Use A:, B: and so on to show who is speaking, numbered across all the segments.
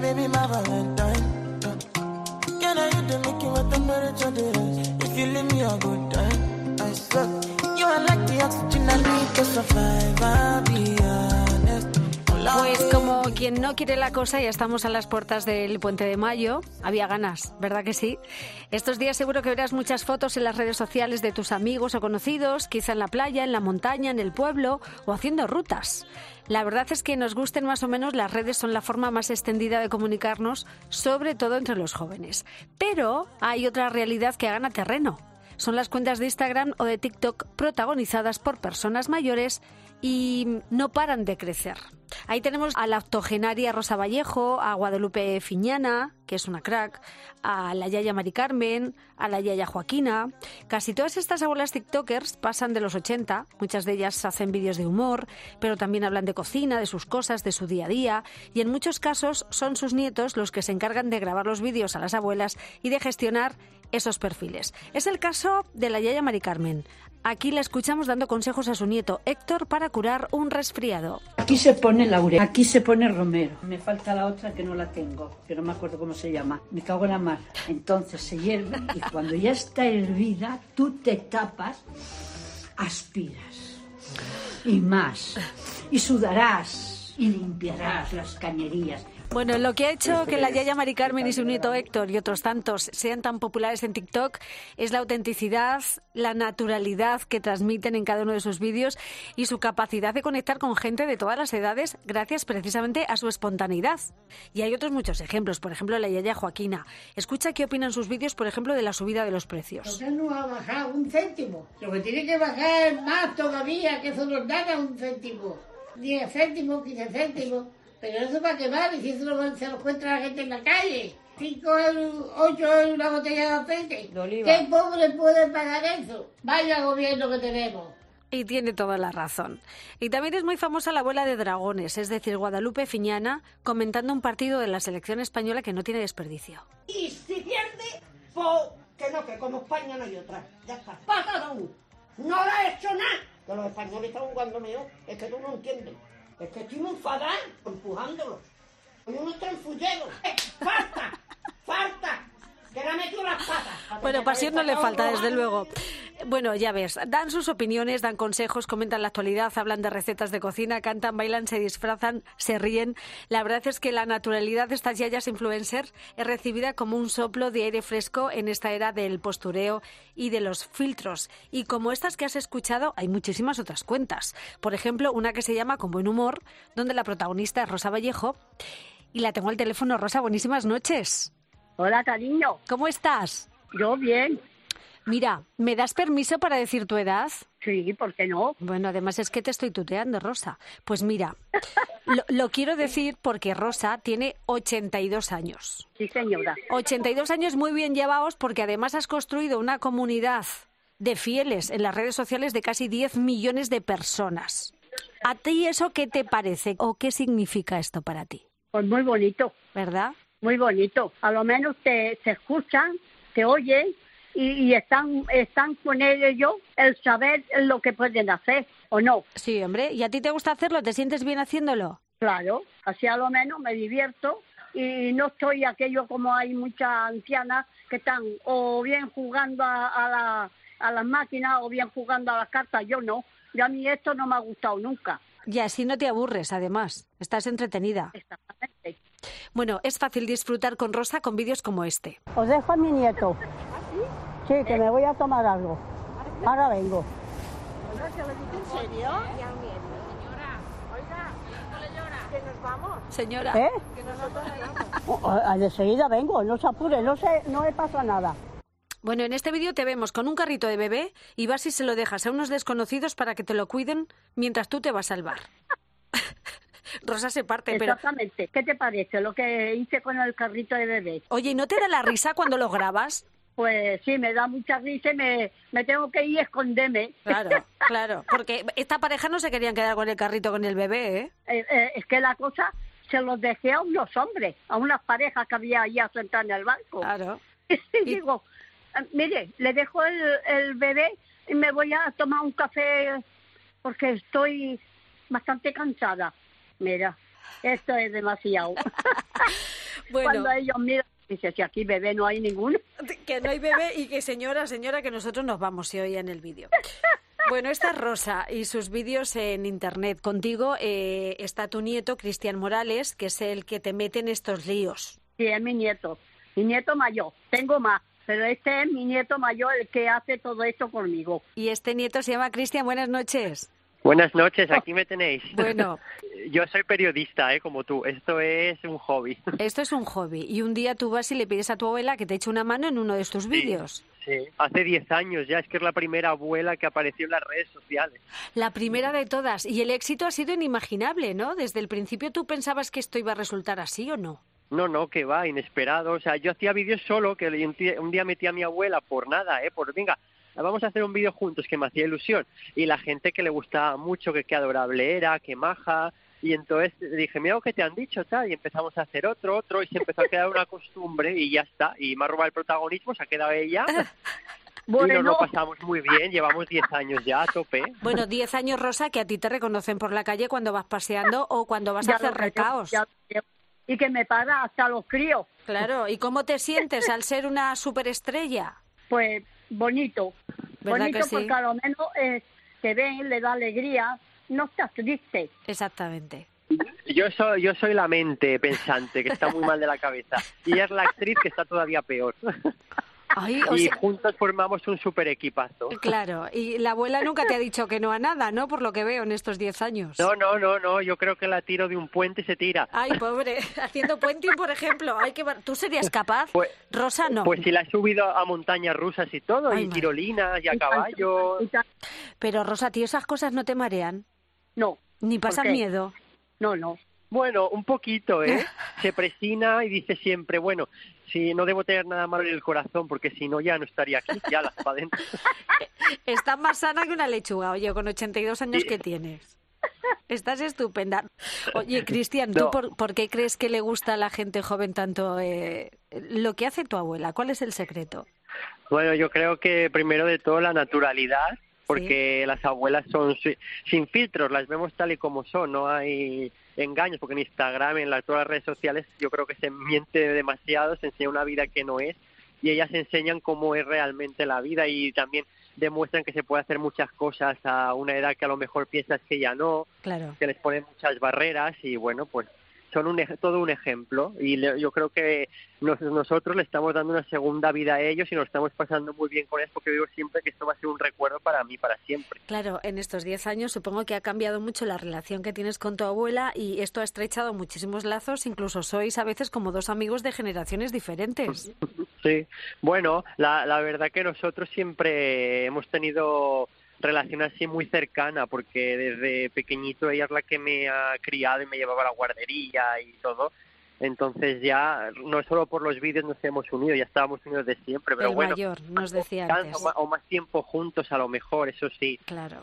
A: Baby, my Valentine. Can I hit the Mickey with temperature there? If you leave me a good time, I swear. You are like the oxygen I need to survive. I'll be.
B: Pues como quien no quiere la cosa, ya estamos a las puertas del puente de mayo. Había ganas, ¿verdad que sí? Estos días seguro que verás muchas fotos en las redes sociales de tus amigos o conocidos, quizá en la playa, en la montaña, en el pueblo o haciendo rutas. La verdad es que nos gusten más o menos las redes son la forma más extendida de comunicarnos, sobre todo entre los jóvenes. Pero hay otra realidad que gana terreno. Son las cuentas de Instagram o de TikTok protagonizadas por personas mayores y no paran de crecer. Ahí tenemos a la octogenaria Rosa Vallejo, a Guadalupe Fiñana, que es una crack, a la Yaya Mari Carmen, a la Yaya Joaquina. Casi todas estas abuelas TikTokers pasan de los 80, muchas de ellas hacen vídeos de humor, pero también hablan de cocina, de sus cosas, de su día a día, y en muchos casos son sus nietos los que se encargan de grabar los vídeos a las abuelas y de gestionar esos perfiles. Es el caso de la Yaya Mari Carmen. Aquí la escuchamos dando consejos a su nieto Héctor para curar un resfriado.
C: Aquí se pone laurel, aquí se pone romero. Me falta la otra que no la tengo, que no me acuerdo cómo se llama. Me cago en la mar. Entonces se hierve y cuando ya está hervida, tú te tapas, aspiras y más. Y sudarás y limpiarás las cañerías.
B: Bueno, lo que ha hecho que la Yaya Mari Carmen y su nieto Héctor y otros tantos sean tan populares en TikTok es la autenticidad, la naturalidad que transmiten en cada uno de sus vídeos y su capacidad de conectar con gente de todas las edades gracias precisamente a su espontaneidad. Y hay otros muchos ejemplos, por ejemplo la Yaya Joaquina. Escucha qué opinan sus vídeos, por ejemplo, de la subida de los precios.
D: No ha bajado un céntimo. Lo que tiene que bajar es más todavía, que eso nos da un céntimo. 10 céntimos, 15 céntimos. Pero eso para qué vale, si eso lo- se lo encuentra la gente en la calle. 5 euros, 8 euros una botella de aceite. ¿Qué pobre puede pagar eso? Vaya gobierno que tenemos.
B: Y tiene toda la razón. Y también es muy famosa la abuela de dragones, es decir, Guadalupe Fiñana, comentando un partido de la selección española que no tiene desperdicio.
E: Y si pierde, pues que no, que como España no hay otra. Ya está. Pasado. No lo ha hecho nada. Que los españoles están jugando mejor. Es que tú no entiendes. Es que estoy muy enfadada empujándolos. Hoy uno está en fullero. ¡Eh, ¡Falta! ¡Falta! Que le ha metido las patas.
B: Bueno, pasión no le falta, desde luego. Bueno, ya ves, dan sus opiniones, dan consejos, comentan la actualidad, hablan de recetas de cocina, cantan, bailan, se disfrazan, se ríen. La verdad es que la naturalidad de estas yayas influencer es recibida como un soplo de aire fresco en esta era del postureo y de los filtros. Y como estas que has escuchado, hay muchísimas otras cuentas. Por ejemplo, una que se llama Con buen humor, donde la protagonista es Rosa Vallejo. Y la tengo al teléfono. Rosa, buenísimas noches.
F: Hola, cariño.
B: ¿Cómo estás?
F: Yo bien.
B: Mira, ¿me das permiso para decir tu edad?
F: Sí, ¿por qué no?
B: Bueno, además es que te estoy tuteando, Rosa. Pues mira, lo, lo quiero decir porque Rosa tiene 82 años.
F: Sí, señora.
B: 82 años muy bien llevados porque además has construido una comunidad de fieles en las redes sociales de casi 10 millones de personas. ¿A ti eso qué te parece o qué significa esto para ti?
F: Pues muy bonito,
B: ¿Verdad?
F: muy bonito. A lo menos te, te escuchan, te oyen y, y están, están con ellos el saber lo que pueden hacer o no.
B: Sí, hombre. ¿Y a ti te gusta hacerlo? ¿Te sientes bien haciéndolo?
F: Claro, así a lo menos me divierto y no estoy aquello como hay muchas ancianas que están o bien jugando a, a, la, a las máquinas o bien jugando a las cartas. Yo no. Y a mí esto no me ha gustado nunca.
B: Y así no te aburres, además. Estás entretenida.
F: Exactamente.
B: Bueno, es fácil disfrutar con Rosa con vídeos como este.
F: Os dejo a mi nieto. Sí, que me voy a tomar algo. Ahora vengo.
B: Señora.
F: ¿Eh? Oh, oh, De seguida vengo, no se apure, no, se, no me pasa nada.
B: Bueno, en este vídeo te vemos con un carrito de bebé y vas y se lo dejas a unos desconocidos para que te lo cuiden mientras tú te vas al bar. Rosa se parte, pero...
F: Exactamente. ¿Qué te parece lo que hice con el carrito de bebé?
B: Oye, ¿y no te da la risa cuando lo grabas?
F: Pues sí, me da mucha risa y me, me tengo que ir a esconderme.
B: Claro, claro. Porque esta pareja no se querían quedar con el carrito con el bebé, ¿eh?
F: Eh, eh, es que la cosa se los dejé a unos hombres, a unas parejas que había allá sentadas en el banco.
B: Claro.
F: Y digo, "Ah, mire, le dejo el, el bebé y me voy a tomar un café porque estoy bastante cansada. Mira, esto es demasiado.
B: Bueno.
F: Cuando ellos miran, dice, si aquí bebé no hay ninguno.
B: Que no hay bebé y que señora, señora, que nosotros nos vamos, se oía en el vídeo. Bueno, esta es Rosa y sus vídeos en internet. Contigo eh, está tu nieto, Cristian Morales, que es el que te mete en estos líos.
F: Sí, es mi nieto, mi nieto mayor. Tengo más, pero este es mi nieto mayor el que hace todo esto conmigo.
B: Y este nieto se llama Cristian. Buenas noches.
G: Buenas noches, aquí me tenéis.
B: Bueno.
G: Yo soy periodista, ¿eh? Como tú. Esto es un hobby.
B: Esto es un hobby. Y un día tú vas y le pides a tu abuela que te eche una mano en uno de tus vídeos.
G: Sí. Hace 10 años ya, es que es la primera abuela que apareció en las redes sociales.
B: La primera de todas. Y el éxito ha sido inimaginable, ¿no? Desde el principio tú pensabas que esto iba a resultar así o no.
G: No, no, que va, inesperado. O sea, yo hacía vídeos solo, que un día- un día metí a mi abuela por nada, ¿eh? Por, venga, vamos a hacer un vídeo juntos, que me hacía ilusión. Y la gente que le gustaba mucho, que qué adorable era, que maja. Y entonces dije, mira lo que te han dicho, tal. Y empezamos a hacer otro, otro, y se empezó a quedar una costumbre, y ya está. Y me ha robado el protagonismo, se ha quedado ella. Y nos
F: Bueno,
G: lo pasamos muy bien, llevamos 10 años ya a tope.
B: Bueno, 10 años, Rosa, que a ti te reconocen por la calle cuando vas paseando o cuando vas a hacer recaos.
F: ya lo creo. Y que me paga hasta los críos.
B: Claro, ¿y cómo te sientes al ser una superestrella?
F: Pues bonito.
B: ¿Verdad
F: bonito
B: que sí?
F: porque a lo menos eh, te ven, le da alegría, no estás triste.
B: Exactamente.
G: Yo soy, yo soy la mente pensante, que está muy mal de la cabeza. Y ella es la actriz que está todavía peor.
B: Ay, o
G: y
B: sea,
G: juntos formamos un super equipazo.
B: claro, y la abuela nunca te ha dicho que no a nada, ¿no? Por lo que veo en estos 10 años.
G: No, no, no, no, yo creo que la tiro de un puente y se tira.
B: Ay, pobre, haciendo puenting, por ejemplo. Ay, qué bar- ¿Tú serías capaz?
G: Pues-
B: Rosa, no.
G: Pues si la he subido a montañas rusas y todo,
B: Ay,
G: y
B: madre.
G: tirolinas y a caballo.
B: Pero, Rosa, tío, esas cosas no te marean.
F: No,
B: Ni
F: ¿Por
B: pasan
F: qué?
B: miedo.
F: no, no.
G: Bueno, un poquito, ¿eh? Se presina y dice siempre, bueno, si no debo tener nada malo en el corazón, porque si no ya no estaría aquí, ya las para adentro.
B: Estás más sana que una lechuga, oye, con 82 años
G: Sí.
B: que tienes. Estás estupenda. Oye, Cristian, ¿tú
G: No.
B: por, por qué crees que le gusta a la gente joven tanto eh, lo que hace tu abuela? ¿Cuál es el secreto?
G: Bueno, yo creo que primero de todo la naturalidad, porque las abuelas son si- sin filtros, las vemos tal y como son, no hay engaños, porque en Instagram, en las, todas las redes sociales, yo creo que se miente demasiado, se enseña una vida que no es, y ellas enseñan cómo es realmente la vida y también demuestran que se puede hacer muchas cosas a una edad que a lo mejor piensas que ya no,
B: Claro.
G: que les ponen muchas barreras y bueno, pues son un, todo un ejemplo y le- yo creo que nos- nosotros le estamos dando una segunda vida a ellos y nos estamos pasando muy bien con eso porque digo siempre que esto va a ser un recuerdo para mí para siempre.
B: Claro, en estos 10 años supongo que ha cambiado mucho la relación que tienes con tu abuela y esto ha estrechado muchísimos lazos, incluso sois a veces como dos amigos de generaciones diferentes.
G: Sí, bueno, la, la verdad que nosotros siempre hemos tenido relación así muy cercana porque desde pequeñito ella es la que me ha criado y me llevaba a la guardería y todo. Entonces ya no solo por los vídeos nos hemos unido, ya estábamos unidos de siempre, pero
B: El
G: bueno,
B: mayor, nos decía antes.
G: o más, o más tiempo juntos a lo mejor, eso sí.
B: Claro.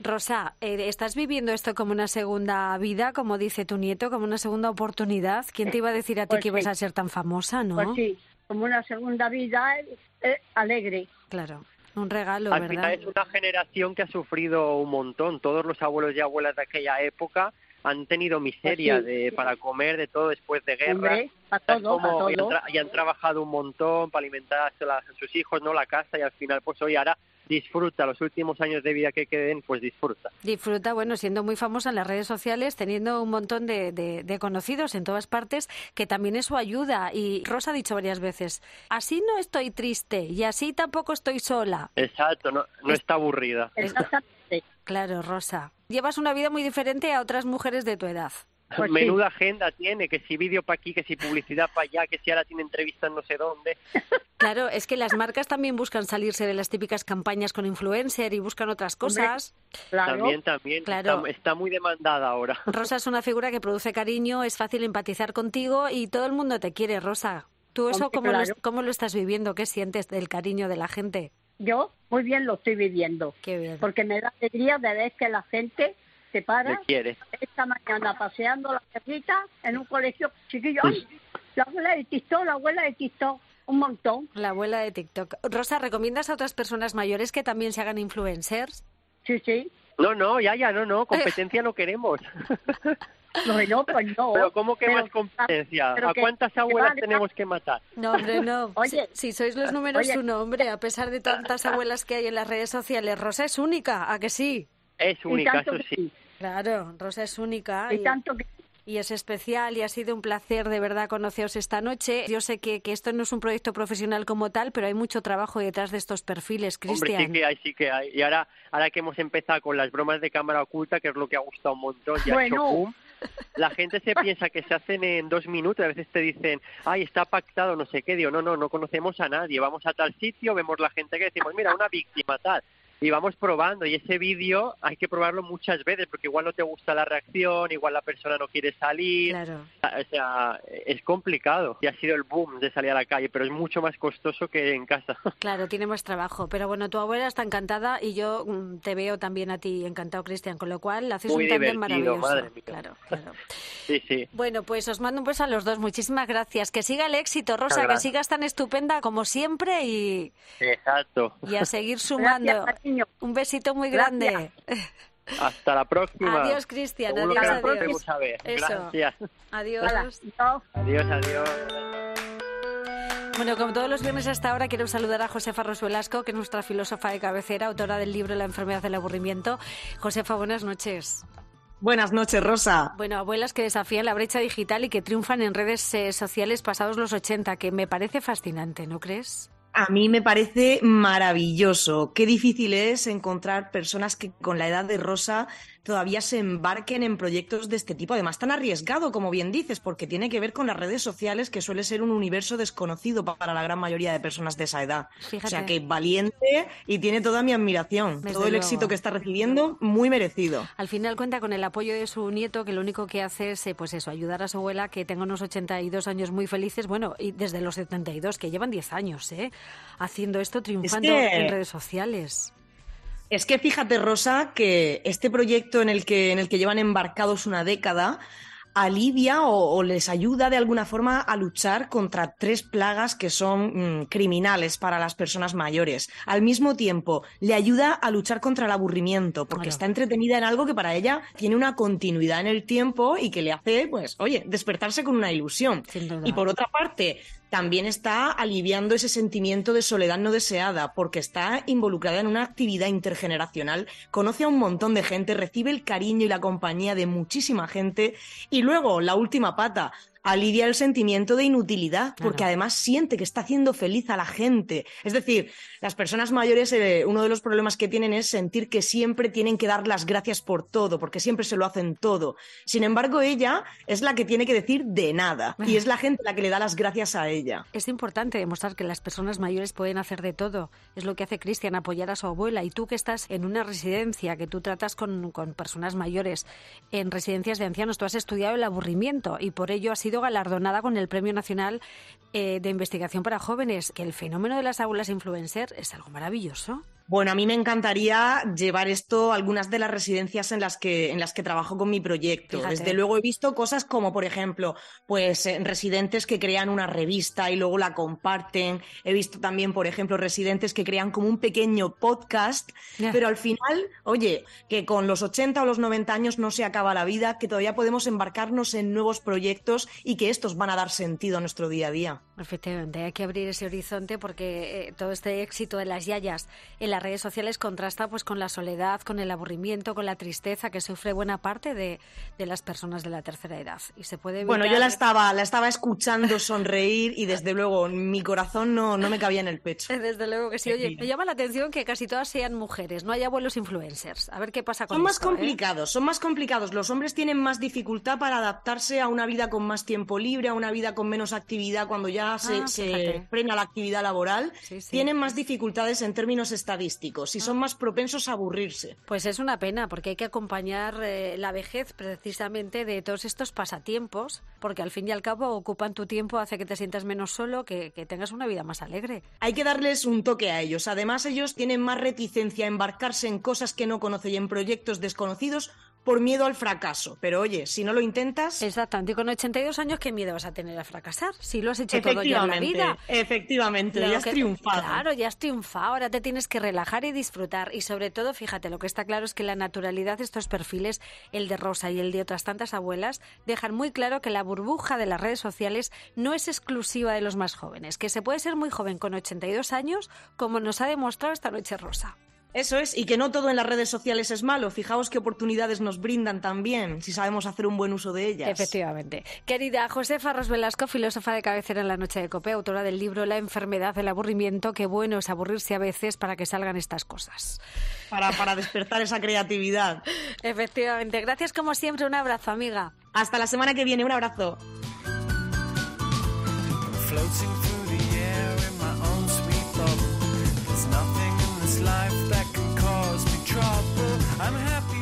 B: Rosa, eh, ¿estás viviendo esto como una segunda vida, como dice tu nieto, como una segunda oportunidad? ¿Quién te iba a decir a ti
F: Pues
B: que ibas
F: sí.
B: a ser tan famosa, no?
F: Pues sí, como una segunda vida eh, eh, alegre.
B: Claro, un regalo,
G: Al
B: ¿verdad?
G: final es una generación que ha sufrido un montón. Todos los abuelos y abuelas de aquella época han tenido miseria
F: Pues sí.
G: de, para comer de todo después de guerra.
F: Hombre, a
G: ¿Sabes
F: todo,
G: cómo?
F: a
G: Y han, y han trabajado un montón para alimentar a sus hijos, no la casa, y al final, pues hoy ahora disfruta los últimos años de vida que queden, pues disfruta.
B: Disfruta, bueno, siendo muy famosa en las redes sociales, teniendo un montón de, de- de conocidos en todas partes, que también eso ayuda. Y Rosa ha dicho varias veces, así no estoy triste y así tampoco estoy sola.
G: Exacto, no, no está aburrida.
F: Exactamente.
B: Claro, Rosa. Llevas una vida muy diferente a otras mujeres de tu edad.
F: Pues sí.
G: Menuda agenda tiene, que si vídeo para aquí, que si publicidad para allá, que si ahora tiene entrevistas no sé dónde.
B: Claro, es que las marcas también buscan salirse de las típicas campañas con influencer y buscan otras cosas.
F: Claro.
G: También, también.
B: Claro.
G: Está, está muy demandada ahora.
B: Rosa es una figura que produce cariño, es fácil empatizar contigo y todo el mundo te quiere, Rosa. ¿Tú eso
F: Hombre,
B: cómo, lo,
F: claro.
B: cómo lo estás viviendo? ¿Qué sientes del cariño de la gente?
F: Yo muy bien lo estoy viviendo.
B: Qué bien.
F: Porque me da alegría de ver que la gente se
G: Le
F: para
G: quiere.
F: esta mañana paseando la perrita en un colegio chiquillo. ¡Ay! La abuela de TikTok, la abuela de TikTok. Un montón.
B: La abuela de TikTok. Rosa, ¿recomiendas a otras personas mayores que también se hagan influencers?
F: Sí, sí.
G: No, no, ya, ya, no, no, competencia no queremos.
F: No, no, pues no.
G: Pero ¿cómo que
F: Pero-
G: más competencia?
F: pero
G: ¿A
F: que-
G: cuántas
F: que
G: abuelas
F: vale,
G: tenemos que matar?
B: No, hombre, no.
F: Oye.
B: si, si sois los números
F: Oye.
B: uno, hombre, a pesar de tantas abuelas que hay en las redes sociales, Rosa es única, ¿a que sí?
G: Es única, eso sí.
B: Claro, Rosa es única.
F: Y
B: y-
F: tanto que
B: y es especial y ha sido un placer de verdad conoceros esta noche. Yo sé que, que esto no es un proyecto profesional como tal, pero hay mucho trabajo detrás de estos perfiles, Cristian.
G: sí que hay, sí que hay. Y ahora, ahora que hemos empezado con las bromas de cámara oculta, que es lo que ha gustado un montón, y ha
F: Bueno.
G: hecho boom, la gente se piensa que se hacen en dos minutos. A veces te dicen, ay, está pactado, no sé qué. Digo, no, no, no conocemos a nadie. Vamos a tal sitio, vemos la gente que decimos, mira, una víctima, tal. Y vamos probando. Y ese vídeo hay que probarlo muchas veces, porque igual no te gusta la reacción, igual la persona no quiere salir.
B: Claro.
G: O sea, es complicado. Y ha sido el boom de salir a la calle, pero es mucho más costoso que en casa.
B: Claro, tiene más trabajo. Pero bueno, tu abuela está encantada y yo mm, te veo también a ti encantado, Cristian. Con lo cual, haces
G: Muy
B: un tándem maravilloso.
G: madre mía.
B: Claro, claro.
G: sí, sí.
B: Bueno, pues os mando un beso a los dos. Muchísimas gracias. Que siga el éxito, Rosa, que sigas tan estupenda como siempre y,
G: Exacto.
B: y a seguir sumando.
F: Gracias, cariño.
B: Un besito muy
F: Gracias.
B: grande.
G: Hasta la próxima.
B: Adiós, Cristian. Adiós,
G: que
B: adiós.
G: volvemos a ver.
B: Eso.
G: Gracias.
B: Adiós.
G: Adiós, adiós.
B: Bueno, como todos los viernes hasta ahora, quiero saludar a Josefa Rosuelasco, que es nuestra filósofa de cabecera, autora del libro La enfermedad del aburrimiento. Josefa, buenas noches.
H: Buenas noches, Rosa.
B: Bueno, abuelas que desafían la brecha digital y que triunfan en redes eh, sociales pasados los 80, que me parece fascinante, ¿no crees?
H: A mí me parece maravilloso. Qué difícil es encontrar personas que con la edad de Rosa todavía se embarquen en proyectos de este tipo. Además, tan arriesgado, como bien dices, porque tiene que ver con las redes sociales, que suele ser un universo desconocido pa- para la gran mayoría de personas de esa edad.
B: Fíjate.
H: O sea, que valiente y tiene toda mi admiración.
B: Desde
H: Todo el
B: luego.
H: éxito que está recibiendo, muy merecido.
B: Al final cuenta con el apoyo de su nieto, que lo único que hace es, eh, pues eso, ayudar a su abuela, que tenga unos 82 años muy felices, bueno, y desde los 72, que llevan 10 años, ¿eh? Haciendo esto, triunfando
H: que-
B: en redes sociales.
H: Es que fíjate, Rosa, que este proyecto en el que, en el que llevan embarcados una década alivia o, o les ayuda de alguna forma a luchar contra tres plagas que son mm, criminales para las personas mayores. Al mismo tiempo, le ayuda a luchar contra el aburrimiento, porque
B: Claro.
H: está entretenida en algo que para ella tiene una continuidad en el tiempo y que le hace, pues, oye, despertarse con una ilusión.
B: Sin duda.
H: Y por otra parte, también está aliviando ese sentimiento de soledad no deseada, porque está involucrada en una actividad intergeneracional, conoce a un montón de gente, recibe el cariño y la compañía de muchísima gente. Y luego, la última pata, alivia el sentimiento de inutilidad, porque
B: Claro.
H: además siente que está haciendo feliz a la gente. Es decir, las personas mayores, eh, uno de los problemas que tienen es sentir que siempre tienen que dar las gracias por todo, porque siempre se lo hacen todo. Sin embargo, ella es la que tiene que decir de nada, y es la gente la que le da las gracias a ella.
B: Es importante demostrar que las personas mayores pueden hacer de todo. Es lo que hace Cristian, apoyar a su abuela. Y tú que estás en una residencia, que tú tratas con, con personas mayores en residencias de ancianos, tú has estudiado el aburrimiento y por ello has sido galardonada con el Premio Nacional eh, de Investigación para Jóvenes. Que el fenómeno de las aulas influencer es algo maravilloso.
H: Bueno, a mí me encantaría llevar esto a algunas de las residencias en las que, en las que trabajo con mi proyecto.
B: Fíjate.
H: Desde luego he visto cosas como, por ejemplo, pues eh, residentes que crean una revista y luego la comparten. He visto también, por ejemplo, residentes que crean como un pequeño podcast. Pero al final, oye, que con los 80 o los 90 años no se acaba la vida, que todavía podemos embarcarnos en nuevos proyectos y que estos van a dar sentido a nuestro día a día.
B: Efectivamente, hay que abrir ese horizonte porque eh, todo este éxito de las yayas en las redes sociales contrasta pues con la soledad, con el aburrimiento, con la tristeza que sufre buena parte de, de las personas de la tercera edad. Y se puede
H: Bueno, yo la estaba, la estaba escuchando sonreír y desde luego mi corazón no, no me cabía en el pecho.
B: Desde luego que sí. Oye, me llama la atención que casi todas sean mujeres, no hay abuelos influencers. A ver qué pasa con
H: Son más
B: ¿eh?
H: complicados, son más complicados. Los hombres tienen más dificultad para adaptarse a una vida con más tiempo libre, a una vida con menos actividad cuando ya se,
B: Ah,
H: se
B: fíjate.
H: frena la actividad laboral.
B: Sí, sí.
H: Tienen más dificultades en términos estadísticos y son más propensos a aburrirse.
B: Pues es una pena, porque hay que acompañar eh, la vejez precisamente de todos estos pasatiempos, porque al fin y al cabo ocupan tu tiempo, hace que te sientas menos solo, que, que tengas una vida más alegre.
H: Hay que darles un toque a ellos. Además, ellos tienen más reticencia a embarcarse en cosas que no conocen y en proyectos desconocidos por miedo al fracaso. Pero oye, si no lo intentas...
B: Exactamente, y con 82 años, ¿qué miedo vas a tener a fracasar? Si lo has hecho todo ya en la vida.
H: Efectivamente, ya has triunfado.
B: Claro, ya has triunfado, ahora te tienes que relajar y disfrutar. Y sobre todo, fíjate, lo que está claro es que la naturalidad de estos perfiles, el de Rosa y el de otras tantas abuelas, dejan muy claro que la burbuja de las redes sociales no es exclusiva de los más jóvenes, que se puede ser muy joven con 82 años, como nos ha demostrado esta noche Rosa.
H: Eso es, y que no todo en las redes sociales es malo. Fijaos qué oportunidades nos brindan también, si sabemos hacer un buen uso de ellas.
B: Efectivamente. Querida Josefa Ros Velasco, filósofa de cabecera en la noche de Cope, autora del libro La enfermedad del aburrimiento, qué bueno es aburrirse a veces para que salgan estas cosas.
H: Para, para despertar esa creatividad.
B: Efectivamente. Gracias como siempre, un abrazo, amiga.
H: Hasta la semana que viene, un abrazo.
A: floating trouble. I'm happy.